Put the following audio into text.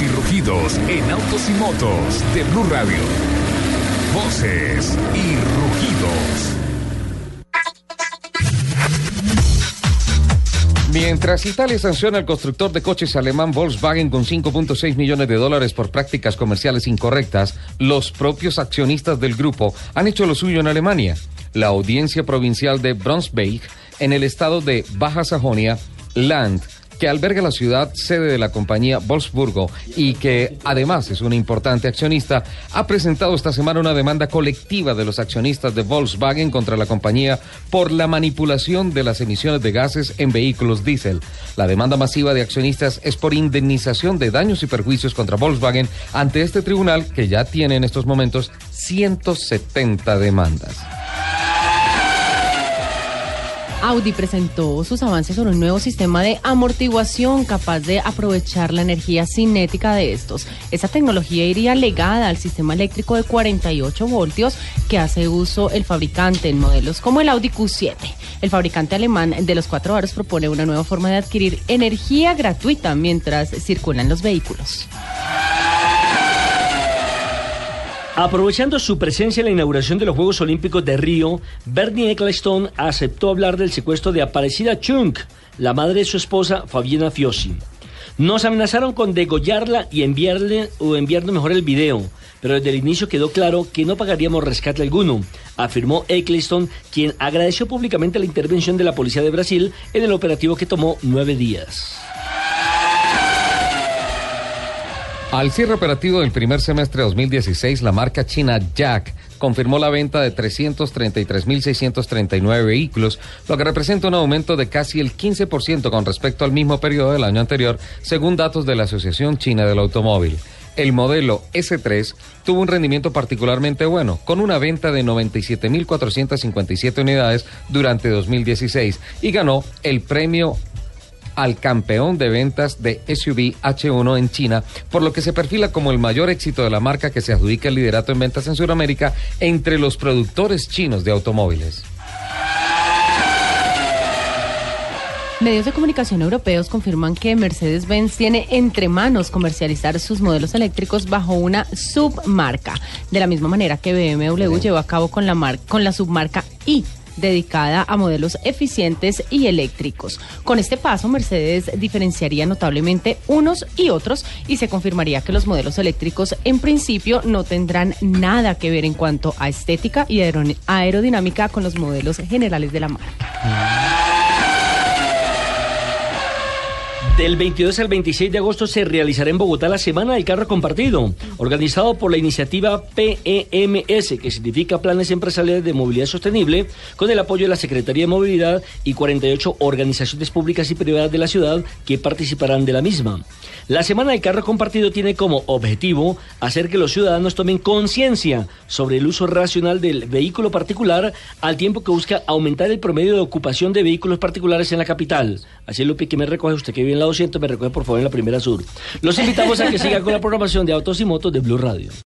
Y rugidos en autos y motos de Blue Radio. Voces y rugidos. Mientras Italia sanciona al constructor de coches alemán Volkswagen con 5.6 millones de dólares por prácticas comerciales incorrectas, los propios accionistas del grupo han hecho lo suyo en Alemania. La audiencia provincial de Brunswick, en el estado de Baja Sajonia, Land, que alberga la ciudad sede de la compañía Wolfsburgo y que además es una importante accionista, ha presentado esta semana una demanda colectiva de los accionistas de Volkswagen contra la compañía por la manipulación de las emisiones de gases en vehículos diésel. La demanda masiva de accionistas es por indemnización de daños y perjuicios contra Volkswagen ante este tribunal que ya tiene en estos momentos 170 demandas. Audi presentó sus avances sobre un nuevo sistema de amortiguación capaz de aprovechar la energía cinética de estos. Esta tecnología iría legada al sistema eléctrico de 48 voltios que hace uso el fabricante en modelos como el Audi Q7. El fabricante alemán de los cuatro aros propone una nueva forma de adquirir energía gratuita mientras circulan los vehículos. Aprovechando su presencia en la inauguración de los Juegos Olímpicos de Río, Bernie Ecclestone aceptó hablar del secuestro de Aparecida Chung, la madre de su esposa Fabiana Fiosi. Nos amenazaron con degollarla y enviarle o enviarnos mejor el video, pero desde el inicio quedó claro que no pagaríamos rescate alguno, afirmó Ecclestone, quien agradeció públicamente la intervención de la policía de Brasil en el operativo que tomó nueve días. Al cierre operativo del primer semestre de 2016, la marca china Jack confirmó la venta de 333.639 vehículos, lo que representa un aumento de casi el 15% con respecto al mismo periodo del año anterior, según datos de la Asociación China del Automóvil. El modelo S3 tuvo un rendimiento particularmente bueno, con una venta de 97.457 unidades durante 2016 y ganó el premio al campeón de ventas de SUV H1 en China, por lo que se perfila como el mayor éxito de la marca que se adjudica el liderato en ventas en Sudamérica entre los productores chinos de automóviles. Medios de comunicación europeos confirman que Mercedes-Benz tiene entre manos comercializar sus modelos eléctricos bajo una submarca, de la misma manera que BMW llevó a cabo con la, con la submarca i dedicada a modelos eficientes y eléctricos. Con este paso, Mercedes diferenciaría notablemente unos y otros y se confirmaría que los modelos eléctricos en principio no tendrán nada que ver en cuanto a estética y aerodinámica con los modelos generales de la marca. Del 22 al 26 de agosto se realizará en Bogotá la Semana del Carro Compartido, organizado por la iniciativa PEMS, que significa Planes Empresariales de Movilidad Sostenible, con el apoyo de la Secretaría de Movilidad y 48 organizaciones públicas y privadas de la ciudad que participarán de la misma. La Semana del Carro Compartido tiene como objetivo hacer que los ciudadanos tomen conciencia sobre el uso racional del vehículo particular al tiempo que busca aumentar el promedio de ocupación de vehículos particulares en la capital. Así es, Lupi, que me recoge usted que vive en la 200, me recoge por favor en la primera sur. Los invitamos a que sigan con la programación de Autos y Motos de Blue Radio.